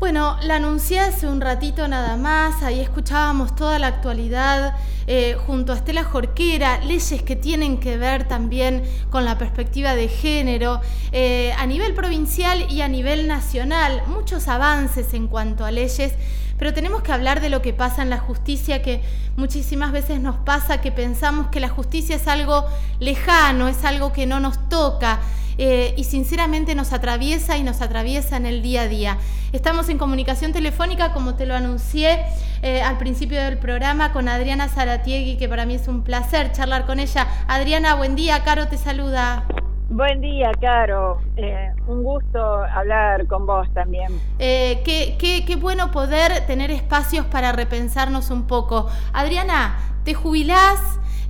Bueno, la anuncié hace un ratito nada más, ahí escuchábamos toda la actualidad eh, junto a Estela Jorquera, leyes que tienen que ver también con la perspectiva de género, eh, a nivel provincial y a nivel nacional, muchos avances en cuanto a leyes, pero tenemos que hablar de lo que pasa en la justicia, que muchísimas veces nos pasa que pensamos que la justicia es algo lejano, es algo que no nos toca. Eh, y sinceramente nos atraviesa y nos atraviesa en el día a día. Estamos en comunicación telefónica, como te lo anuncié eh, al principio del programa, con Adriana Zaratiegui, que para mí es un placer charlar con ella. Adriana, buen día, Caro te saluda. Buen día, Caro. Eh, un gusto hablar con vos también. qué, qué, qué bueno poder tener espacios para repensarnos un poco. Adriana, ¿te jubilás?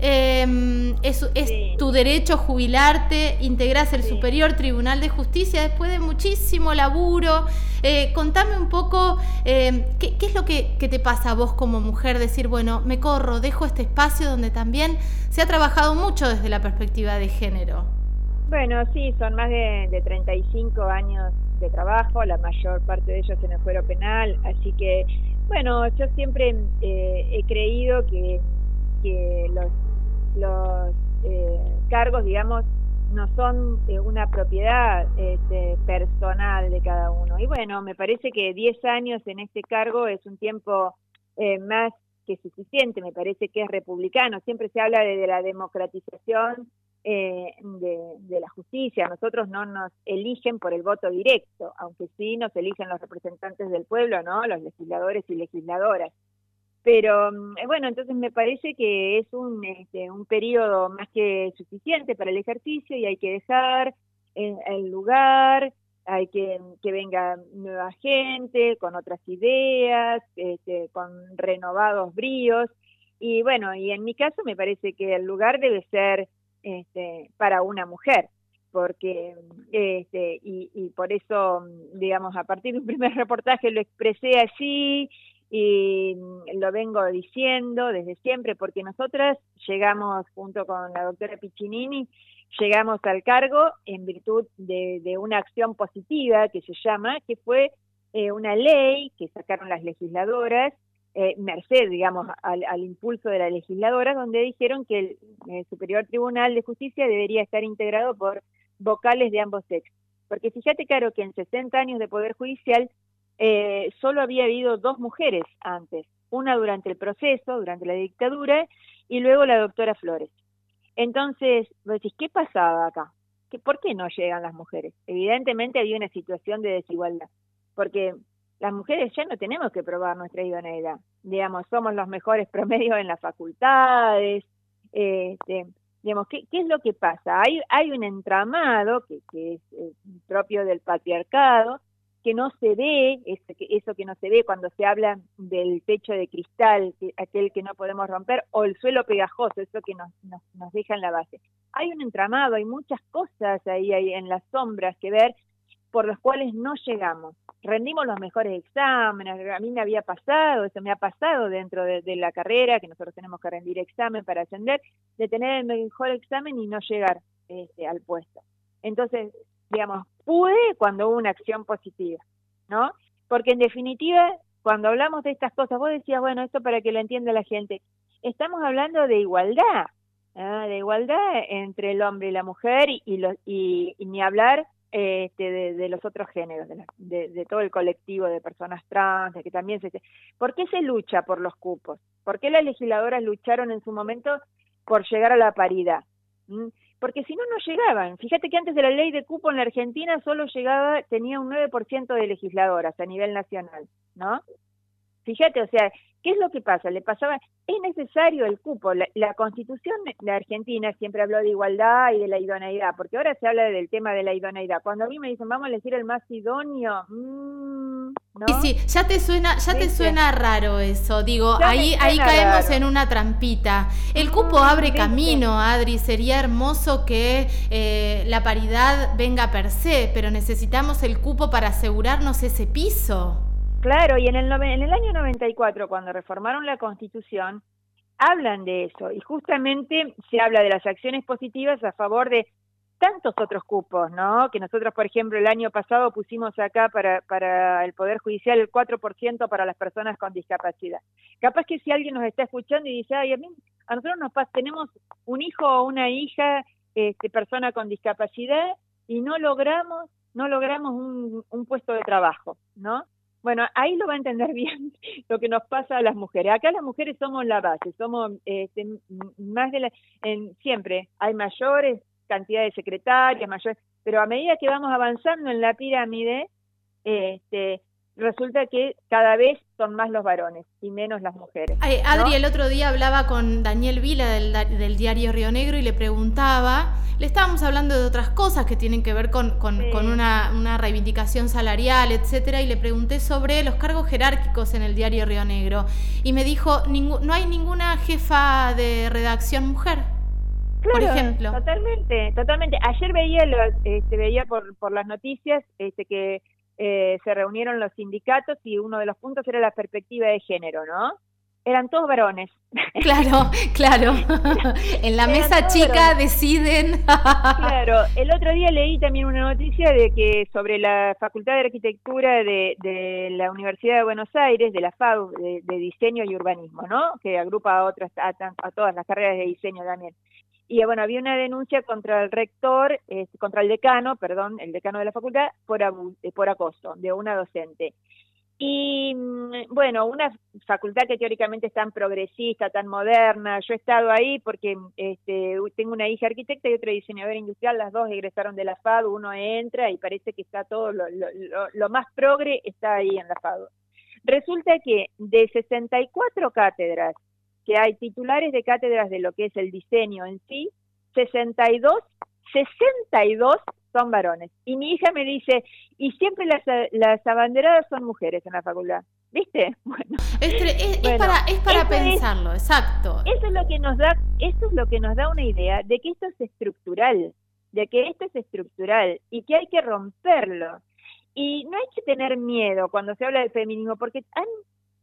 Em, es, tu derecho jubilarte, integras el Superior Tribunal de Justicia después de muchísimo laburo. Eh, contame un poco em, ¿qué, es lo que, te pasa a vos como mujer, decir, bueno, me corro, dejo este espacio donde también se ha trabajado mucho desde la perspectiva de género. Bueno, sí, son más de, de 35 años de trabajo, la mayor parte de ellos en el fuero penal, así que, bueno, yo siempre eh, he creído que, que los los eh, cargos, digamos, no son eh, una propiedad este, personal de cada uno. Y bueno, me parece que 10 años en este cargo es un tiempo eh, más que suficiente, me parece que es republicano. Siempre se habla de, la democratización de, de, la justicia. Nosotros no nos eligen por el voto directo, aunque sí nos eligen los representantes del pueblo, ¿no? Los legisladores y legisladoras. Pero mm, eh, bueno, entonces me parece que es un, este, un periodo más que suficiente para el ejercicio y hay que dejar el lugar, hay que que venga nueva gente con otras ideas, este, con renovados bríos. Y bueno, y en mi caso me parece que el lugar debe ser este, para una mujer porque este y, y por eso digamos a partir de un primer reportaje lo expresé así y lo vengo diciendo desde siempre porque nosotras llegamos junto con la doctora Piccinini, llegamos al cargo en virtud de, una acción positiva que se llama, que fue eh, una ley que sacaron las legisladoras, eh, merced, digamos, al, impulso de las legisladoras, donde dijeron que el Superior Tribunal de Justicia debería estar integrado por vocales de ambos sexos. Porque fíjate, claro, que en 60 años de Poder Judicial eh, solo había habido dos mujeres antes, una durante el proceso, durante la dictadura, y luego la doctora Flores. Entonces, decís, ¿qué pasaba acá? ¿Qué, ¿Por qué no llegan las mujeres? Evidentemente había una situación de desigualdad, porque las mujeres ya no tenemos que probar nuestra idoneidad. Digamos, somos los mejores promedios en las facultades. Este, digamos, ¿qué, ¿qué, es lo que pasa? Hay, hay un entramado que, que es eh, propio del patriarcado, que no se ve, eso que no se ve cuando se habla del techo de cristal, aquel que no podemos romper, o el suelo pegajoso, eso que nos, nos, deja en la base. Hay un entramado, hay muchas cosas ahí, ahí en las sombras que ver por los cuales no llegamos. Rendimos los mejores exámenes, a mí me había pasado, eso me ha pasado dentro de, la carrera, que nosotros tenemos que rendir examen para ascender, de tener el mejor examen y no llegar este, al puesto. Entonces, digamos, pude cuando hubo una acción positiva, ¿no? Porque en definitiva, cuando hablamos de estas cosas, vos decías, bueno, esto para que lo entienda la gente, estamos hablando de igualdad, ¿ah? de igualdad entre el hombre y la mujer y, y, ni hablar este, de, los otros géneros, de, de, todo el colectivo de personas trans, de que también se... ¿Por qué se lucha por los cupos? ¿Por qué las legisladoras lucharon en su momento por llegar a la paridad? ¿Mm? Porque si no, no llegaban. Fíjate que antes de la ley de cupo en la Argentina solo llegaba, tenía un 9% de legisladoras a nivel nacional, ¿no? Fíjate, o sea, ¿qué es lo que pasa? Le pasaba, es necesario el cupo. La, constitución de Argentina siempre habló de igualdad y de la idoneidad, porque ahora se habla del tema de la idoneidad. Cuando a mí me dicen, vamos a elegir el más idóneo, mmm, ¿no? Sí, sí, ya te suena, ya te suena raro eso. Digo, ahí, ahí caemos en una trampita. El cupo abre camino, Adri. Sería hermoso que eh, la paridad venga per se, pero necesitamos el cupo para asegurarnos ese piso. Claro, y en el, en el año 94, cuando reformaron la Constitución, hablan de eso y justamente se habla de las acciones positivas a favor de tantos otros cupos, ¿no? Que nosotros, por ejemplo, el año pasado pusimos acá para, para el Poder Judicial el 4% para las personas con discapacidad. Capaz que si alguien nos está escuchando y dice, ay, a mí, a nosotros nos pasa, tenemos un hijo o una hija, este, persona con discapacidad, y no logramos, no logramos un, un puesto de trabajo, ¿no? Bueno, ahí lo va a entender bien lo que nos pasa a las mujeres. Acá las mujeres somos la base, somos este, más de la, en, siempre hay mayores, cantidad de secretarias, mayores, pero a medida que vamos avanzando en la pirámide, este, resulta que cada vez son más los varones y menos las mujeres. Adri, el otro día hablaba con Daniel Vila del, diario Río Negro y le preguntaba, le estábamos hablando de otras cosas que tienen que ver con, con, una, una, reivindicación salarial, etcétera, y le pregunté sobre los cargos jerárquicos en el diario Río Negro. Y me dijo, no hay ninguna jefa de redacción mujer. Claro, por ejemplo. Totalmente, totalmente. Ayer veía, este, veía por, por las noticias este, que eh, se reunieron los sindicatos y uno de los puntos era la perspectiva de género, ¿no? Eran todos varones. Claro, claro. en la mesa chica deciden. claro, el otro día leí también una noticia de que sobre la Facultad de Arquitectura de, la Universidad de Buenos Aires, de la FAU, de, Diseño y Urbanismo, ¿no? Que agrupa a otras, a todas las carreras de diseño también y bueno, había una denuncia contra el rector, este, contra el decano, perdón, el decano de la facultad, por, eh, por acoso de una docente. Y mm, bueno, una facultad que teóricamente es tan progresista, tan moderna, yo he estado ahí porque este, tengo una hija arquitecta y otra diseñadora industrial, las dos egresaron de la FAD, uno entra y parece que está todo, lo, lo, lo más progre está ahí en la FAD. Resulta que de 64 cátedras que hay titulares de cátedras de lo que es el diseño en sí, 62, 62 son varones. Y mi hija me dice, y siempre las, las abanderadas son mujeres en la facultad. ¿Viste? Bueno, es, para, es para pensarlo, exacto. Eso es lo que nos da, eso es lo que nos da una idea de que esto es estructural, de que esto es estructural y que hay que romperlo. Y no hay que tener miedo cuando se habla de feminismo, porque han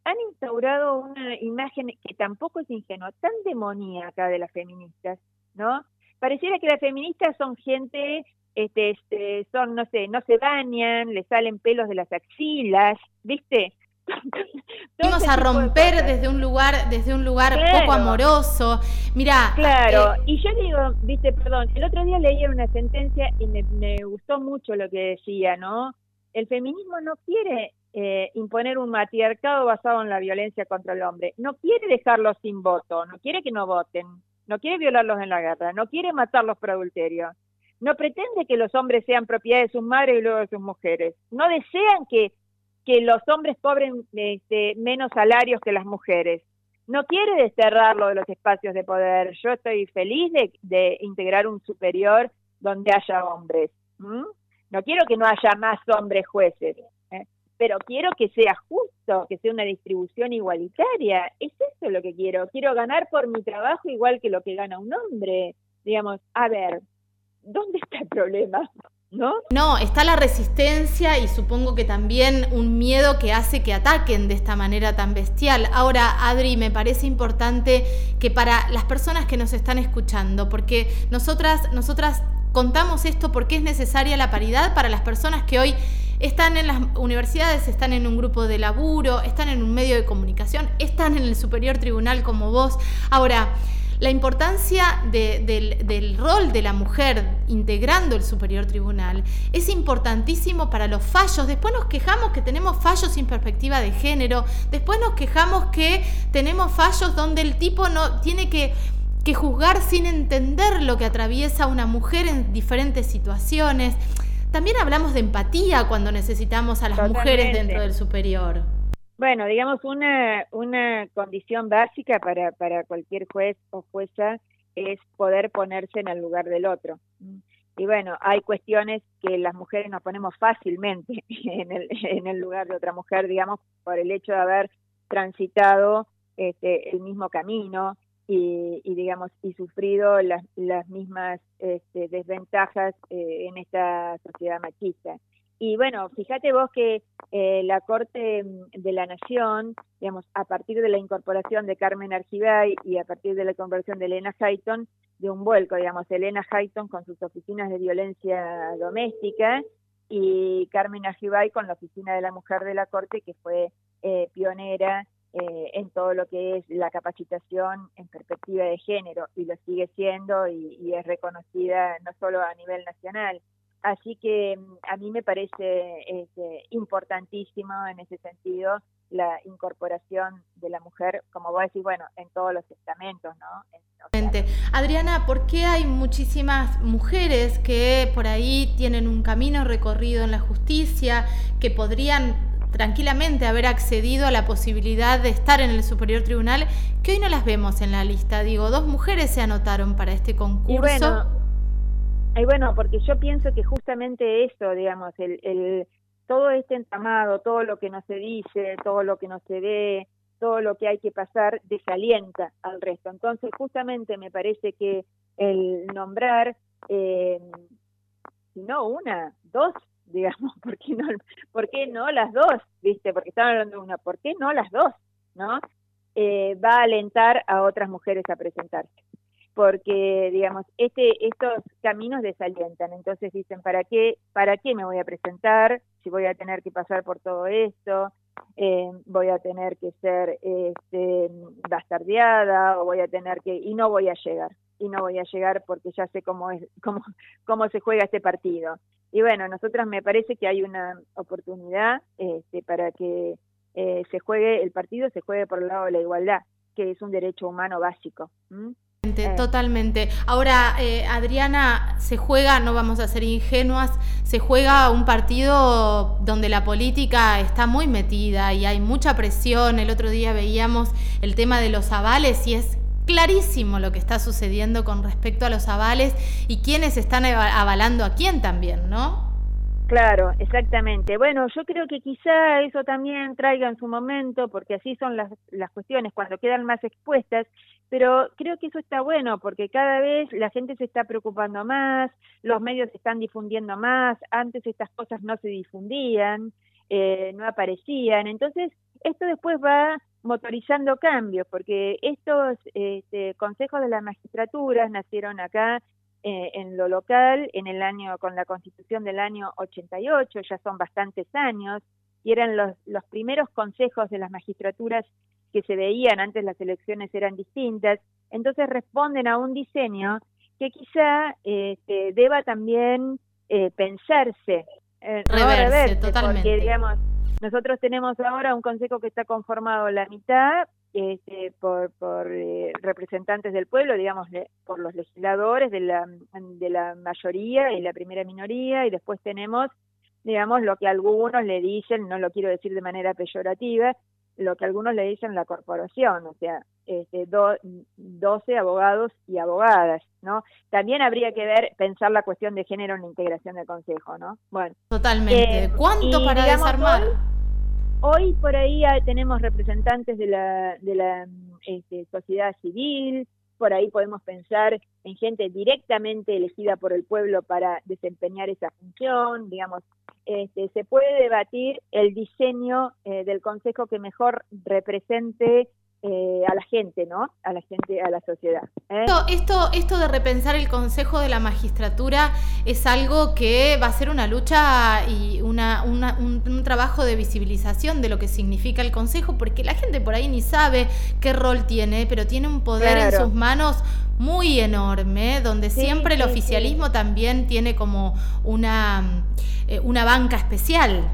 han instaurado una imagen que tampoco es ingenua, tan demoníaca de las feministas, ¿no? Pareciera que las feministas son gente, este, este, son, no sé, no se bañan, le salen pelos de las axilas, ¿viste? Vamos a romper desde un lugar, desde un lugar poco amoroso. Mira, claro. Eh, y yo digo, viste, perdón, el otro día leí una sentencia y me, me gustó mucho lo que decía, ¿no? El feminismo no quiere eh, imponer un matriarcado basado en la violencia contra el hombre. No quiere dejarlos sin voto, no quiere que no voten, no quiere violarlos en la guerra, no quiere matarlos por adulterio. No pretende que los hombres sean propiedad de sus madres y luego de sus mujeres. No desean que, que los hombres cobren este, menos salarios que las mujeres. No quiere desterrarlo de los espacios de poder. Yo estoy feliz de, integrar un superior donde haya hombres. No quiero que no haya más hombres jueces pero quiero que sea justo, que sea una distribución igualitaria. Es eso lo que quiero. Quiero ganar por mi trabajo igual que lo que gana un hombre. Digamos, a ver, ¿dónde está el problema? ¿No? No, está la resistencia y supongo que también un miedo que hace que ataquen de esta manera tan bestial. Ahora, Adri, me parece importante que para las personas que nos están escuchando, porque nosotras, nosotras contamos esto porque es necesaria la paridad para las personas que hoy están en las universidades, están en un grupo de laburo, están en un medio de comunicación, están en el superior tribunal como vos. Ahora, la importancia del, rol de la mujer integrando el superior tribunal es importantísimo para los fallos. Después nos quejamos que tenemos fallos sin perspectiva de género, después nos quejamos que tenemos fallos donde el tipo no tiene que que juzgar sin entender lo que atraviesa una mujer en diferentes situaciones. También hablamos de empatía cuando necesitamos a las mujeres dentro del superior. Bueno, digamos, una, una condición básica para, para cualquier juez o jueza es poder ponerse en el lugar del otro. Y bueno, hay cuestiones que las mujeres nos ponemos fácilmente en el, en el lugar de otra mujer, digamos, por el hecho de haber transitado este, el mismo camino, y, digamos y sufrido las, las mismas este, desventajas eh, en esta sociedad machista. Y bueno, fíjate vos que eh, la Corte de la Nación, digamos, a partir de la incorporación de Carmen Argibay y a partir de la conversión de Elena Hayton, de un vuelco, digamos, Elena Hayton con sus oficinas de violencia doméstica y Carmen Ajibay con la Oficina de la Mujer de la Corte, que fue eh, pionera eh, en todo lo que es la capacitación en perspectiva de género y lo sigue siendo y, es reconocida no solo a nivel nacional. Así que mm, a mí me parece este, importantísimo en ese sentido la incorporación de la mujer, como vos decís, bueno, en todos los estamentos, ¿no? Adriana, ¿por qué hay muchísimas mujeres que por ahí tienen un camino recorrido en la justicia, que podrían tranquilamente haber accedido a la posibilidad de estar en el Superior Tribunal, que hoy no las vemos en la lista? Digo, dos mujeres se anotaron para este concurso. Y bueno, porque yo pienso que justamente eso, digamos, el, el todo este entramado, todo lo que no se dice, todo lo que no se ve, todo lo que hay que pasar desalienta al resto. Entonces, justamente me parece que el nombrar, eh, si no una, dos, digamos, ¿por qué, no, ¿por qué no las dos? ¿Viste? Porque estaban hablando de una, ¿por qué no las dos? ¿No? Eh, va a alentar a otras mujeres a presentarse porque digamos este estos caminos desalientan entonces dicen para qué para qué me voy a presentar si voy a tener que pasar por todo esto eh, voy a tener que ser este, bastardeada o voy a tener que y no voy a llegar y no voy a llegar porque ya sé cómo es cómo cómo se juega este partido y bueno nosotras me parece que hay una oportunidad este, para que eh, se juegue el partido se juegue por el lado de la igualdad que es un derecho humano básico eh. Totalmente. Ahora, eh, Adriana, se juega, no vamos a ser ingenuas, se juega un partido donde la política está muy metida y hay mucha presión. El otro día veíamos el tema de los avales y es clarísimo lo que está sucediendo con respecto a los avales y quiénes están avalando a quién también, ¿no? Claro, exactamente. Bueno, yo creo que quizá eso también traiga en su momento, porque así son las, las cuestiones cuando quedan más expuestas, pero creo que eso está bueno porque cada vez la gente se está preocupando más, los medios se están difundiendo más, antes estas cosas no se difundían, eh, no aparecían, entonces esto después va motorizando cambios, porque estos este, consejos de la magistratura nacieron acá eh, en lo local en el año con la constitución del año 88, ya son bastantes años, y eran los, los primeros consejos de las magistraturas que se veían antes las elecciones eran distintas, entonces responden a un diseño que quizá este, deba también eh, pensarse, eh, reverse, totalmente. porque digamos, nosotros tenemos ahora un consejo que está conformado la mitad este, por, eh, representantes del pueblo, digamos, por los legisladores de la, de la mayoría y la primera minoría, y después tenemos, digamos, lo que algunos le dicen, no lo quiero decir de manera peyorativa, lo que algunos le dicen la corporación, o sea, este, 12 abogados y abogadas, ¿no? También habría que ver, pensar la cuestión de género en la integración del Consejo, ¿no? Bueno. Totalmente. Eh, ¿Cuánto para desarmar? Hoy, por ahí tenemos representantes de la, de la este, sociedad civil, por ahí podemos pensar en gente directamente elegida por el pueblo para desempeñar esa función, digamos, este, se puede debatir el diseño eh, del consejo que mejor represente eh, a la gente, ¿no? A la gente, a la sociedad. ¿eh? Esto, esto, de repensar el Consejo de la Magistratura es algo que va a ser una lucha y una, un, trabajo de visibilización de lo que significa el Consejo, porque la gente por ahí ni sabe qué rol tiene, pero tiene un poder en sus manos muy enorme, donde siempre el oficialismo también tiene como una, eh, una banca especial.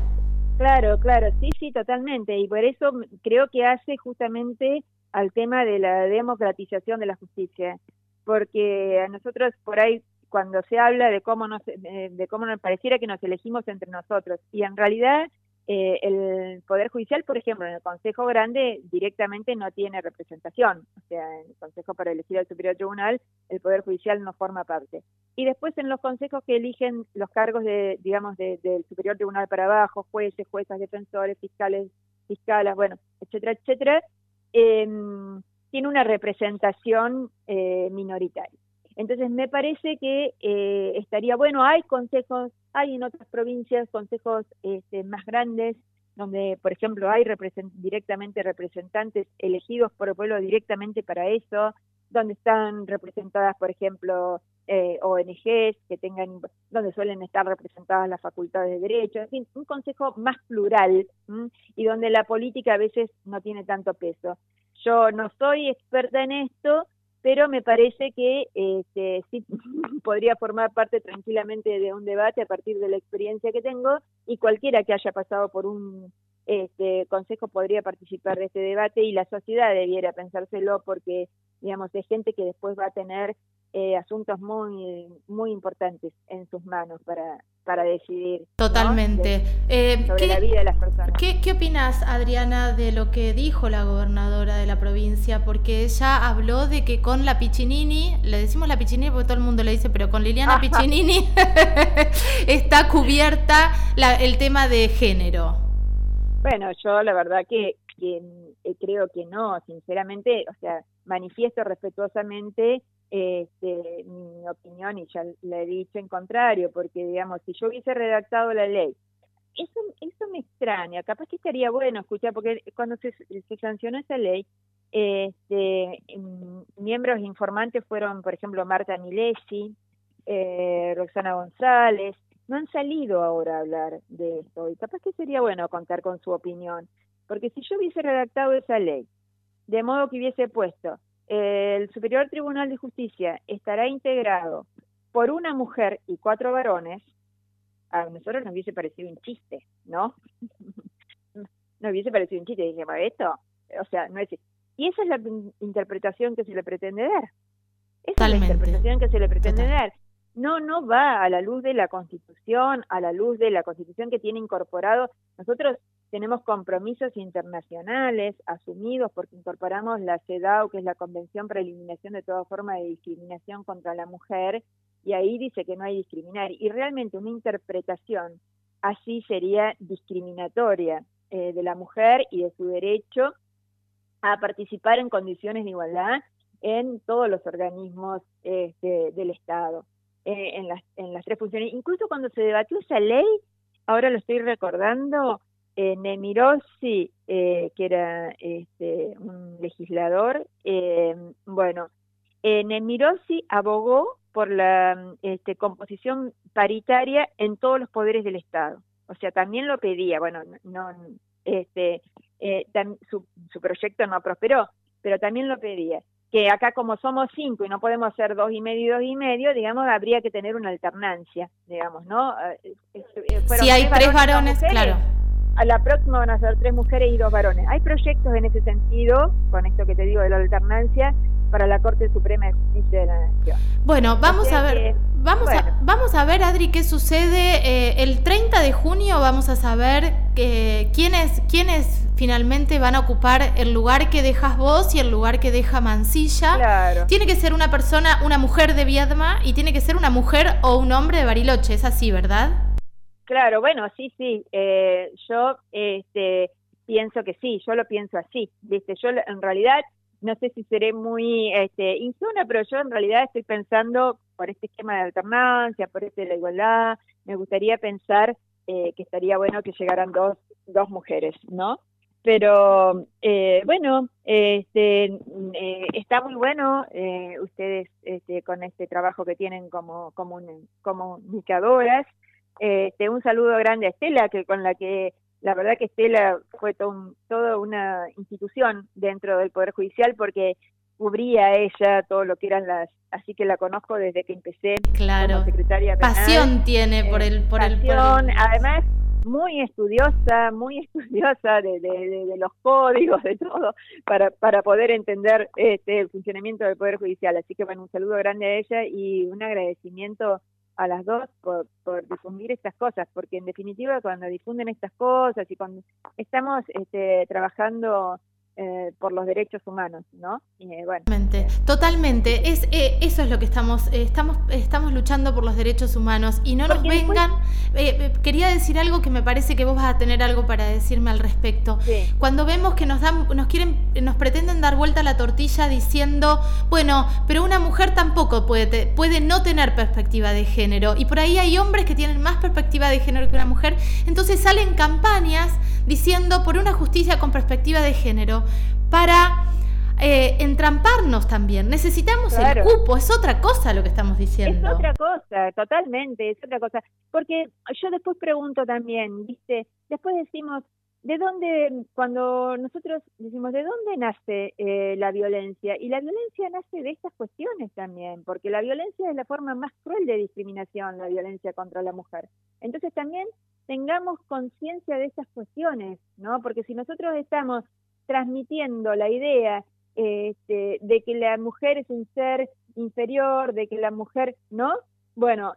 Claro, claro, sí, sí, totalmente. Y por eso creo que hace justamente al tema de la democratización de la justicia, porque a nosotros por ahí cuando se habla de cómo nos, eh, de cómo nos pareciera que nos elegimos entre nosotros y en realidad eh, el Poder Judicial, por ejemplo, en el Consejo Grande directamente no tiene representación, o sea, en el Consejo para elegir al Superior Tribunal, el Poder Judicial no forma parte. Y después en los consejos que eligen los cargos de, digamos, del Superior Tribunal para abajo, jueces, juezas, defensores, fiscales, fiscalas, bueno, etcétera, etcétera, em, tiene una representación eh, minoritaria. Entonces me parece que eh, estaría bueno, hay consejos, hay en otras provincias consejos este, más grandes, donde por ejemplo hay directamente representantes elegidos por el pueblo directamente para eso, donde están representadas, por ejemplo, eh, ONGs, que tengan, donde suelen estar representadas las facultades de derecho, en fin, un consejo más plural y donde la política a veces no tiene tanto peso. Yo no soy experta en esto, pero me parece que este, sí podría formar parte tranquilamente de un debate a partir de la experiencia que tengo y cualquiera que haya pasado por un este consejo podría participar de este debate y la sociedad debiera pensárselo porque digamos es gente que después va a tener eh, asuntos muy muy importantes en sus manos para, para decidir. Totalmente. Eh, sobre la vida de las personas. ¿qué, ¿Qué opinas, Adriana, de lo que dijo la gobernadora de la provincia? Porque ella habló de que con la Piccinini, le decimos la Piccinini porque todo el mundo le dice, pero con Liliana Piccinini está cubierta el tema de género. Bueno, yo la verdad que, que eh, creo que no, sinceramente, o sea, manifiesto respetuosamente este, mi opinión y ya le he dicho en contrario, porque digamos, si yo hubiese redactado la ley, eso, eso me extraña, capaz que estaría bueno escuchar, porque cuando se, sancionó esa ley, este, miembros informantes fueron, por ejemplo, Marta Milesi, eh, Roxana González, no han salido ahora a hablar de esto, y capaz que sería bueno contar con su opinión, porque si yo hubiese redactado esa ley, de modo que hubiese puesto el Superior Tribunal de Justicia estará integrado por una mujer y cuatro varones, a nosotros nos hubiese parecido un chiste, ¿no? nos hubiese parecido un chiste. Y dije, esto, o sea, no es... Y esa es la interpretación que se le pretende dar. Esa es la interpretación que se le pretende dar. No, no va a la luz de la Constitución, a la luz de la Constitución que tiene incorporado. Nosotros tenemos compromisos internacionales asumidos porque incorporamos la CEDAW, que es la Convención para Eliminación de toda forma de discriminación contra la mujer, y ahí dice que no hay discriminar. Y realmente una interpretación así sería discriminatoria eh, de la mujer y de su derecho a participar en condiciones de igualdad en todos los organismos este, del Estado, eh, en, las, en las tres funciones. Incluso cuando se debatió esa ley, ahora lo estoy recordando, eh, Nemirosi, eh, que era este, un legislador, eh, bueno, eh, Nemirosi abogó por la este, composición paritaria en todos los poderes del Estado. O sea, también lo pedía, bueno, no, este, eh, su, su proyecto no prosperó, pero también lo pedía que acá como somos cinco y no podemos ser dos y medio y dos y medio, digamos, habría que tener una alternancia, digamos, ¿no? si hay tres varones, claro a la próxima van a ser tres mujeres y dos varones. Hay proyectos en ese sentido, con esto que te digo de la alternancia, para la Corte Suprema de Justicia de la Nación. Bueno, vamos a ver, vamos, a, vamos a ver, Adri, qué sucede. Eh, el 30 de junio vamos a saber que, quiénes, quiénes finalmente van a ocupar el lugar que dejas vos y el lugar que deja Mancilla. Claro. Tiene que ser una persona, una mujer de Viedma y tiene que ser una mujer o un hombre de Bariloche, es así, ¿verdad? Claro, bueno, sí, sí. Eh, yo este, pienso que sí, yo lo pienso así. ¿viste? Yo en realidad no sé si seré muy este, insona, pero yo en realidad estoy pensando por este esquema de alternancia, por este de la igualdad, me gustaría pensar eh, que estaría bueno que llegaran dos, dos mujeres, ¿no? Pero eh, bueno, este, eh, está muy bueno eh, ustedes este, con este trabajo que tienen como, como comunicadoras. Este, un saludo grande a Estela, que con la que la verdad que Estela fue toda una institución dentro del Poder Judicial porque cubría ella todo lo que eran las, así que la conozco desde que empecé claro. como secretaria penal. Pasión tiene por el por el, por además muy estudiosa, muy estudiosa de, de, de, los códigos, de todo, para, para poder entender este, el funcionamiento del Poder Judicial. Así que bueno, un saludo grande a ella y un agradecimiento a las dos por, por difundir estas cosas, porque en definitiva cuando difunden estas cosas y cuando estamos este, trabajando eh, por los derechos humanos, ¿no? Eh, bueno. Totalmente, es, eh, eso es lo que estamos, eh, estamos, estamos luchando por los derechos humanos y no nos vengan, eh, quería decir algo que me parece que vos vas a tener algo para decirme al respecto. Sí. Cuando vemos que nos dan, nos quieren, nos pretenden dar vuelta a la tortilla diciendo, bueno, pero una mujer tampoco puede, puede no tener perspectiva de género y por ahí hay hombres que tienen más perspectiva de género que una mujer, entonces salen campañas diciendo por una justicia con perspectiva de género para eh, entramparnos también. Necesitamos el cupo, es otra cosa lo que estamos diciendo. Es otra cosa, totalmente, es otra cosa. Porque yo después pregunto también, ¿viste? Después decimos, ¿de dónde, cuando nosotros decimos, ¿de dónde nace eh, la violencia? Y la violencia nace de estas cuestiones también, porque la violencia es la forma más cruel de discriminación, la violencia contra la mujer. Entonces también tengamos conciencia de estas cuestiones, ¿no? Porque si nosotros estamos transmitiendo la idea este, de que la mujer es un ser inferior, de que la mujer, ¿no? Bueno,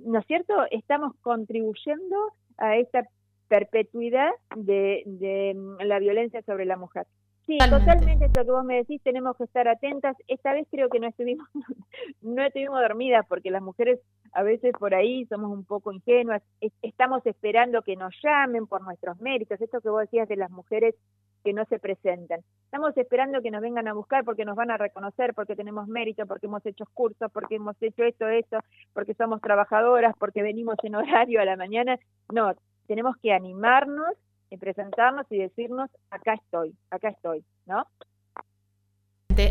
¿no es cierto? Estamos contribuyendo a esta perpetuidad de, de mm, la violencia sobre la mujer. Sí, totalmente lo que vos me decís, tenemos que estar atentas. Esta vez creo que no estuvimos, no estuvimos dormidas porque las mujeres a veces por ahí somos un poco ingenuas, estamos esperando que nos llamen por nuestros méritos, esto que vos decías de las mujeres que no se presentan. Estamos esperando que nos vengan a buscar porque nos van a reconocer, porque tenemos mérito, porque hemos hecho cursos, porque hemos hecho esto, esto, porque somos trabajadoras, porque venimos en horario a la mañana. No, tenemos que animarnos y presentarnos y decirnos, acá estoy, acá estoy, ¿no?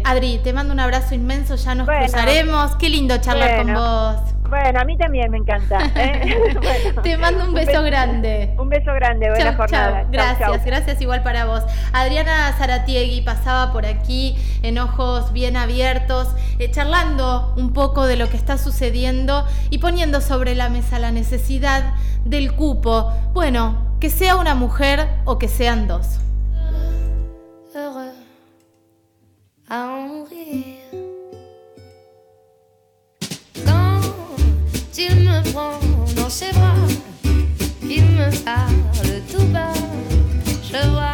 Adri, te mando un abrazo inmenso, ya nos cruzaremos. Qué lindo charlar con vos. Bueno, a mí también me encanta. ¿eh? te mando un beso, grande. Un beso grande, buena jornada. Gracias, gracias igual para vos. Adriana Zaratiegui pasaba por aquí en ojos bien abiertos, eh, charlando un poco de lo que está sucediendo y poniendo sobre la mesa la necesidad del cupo. Bueno, que sea una mujer o que sean dos. Dans ses bras, il me parle tout bas, je vois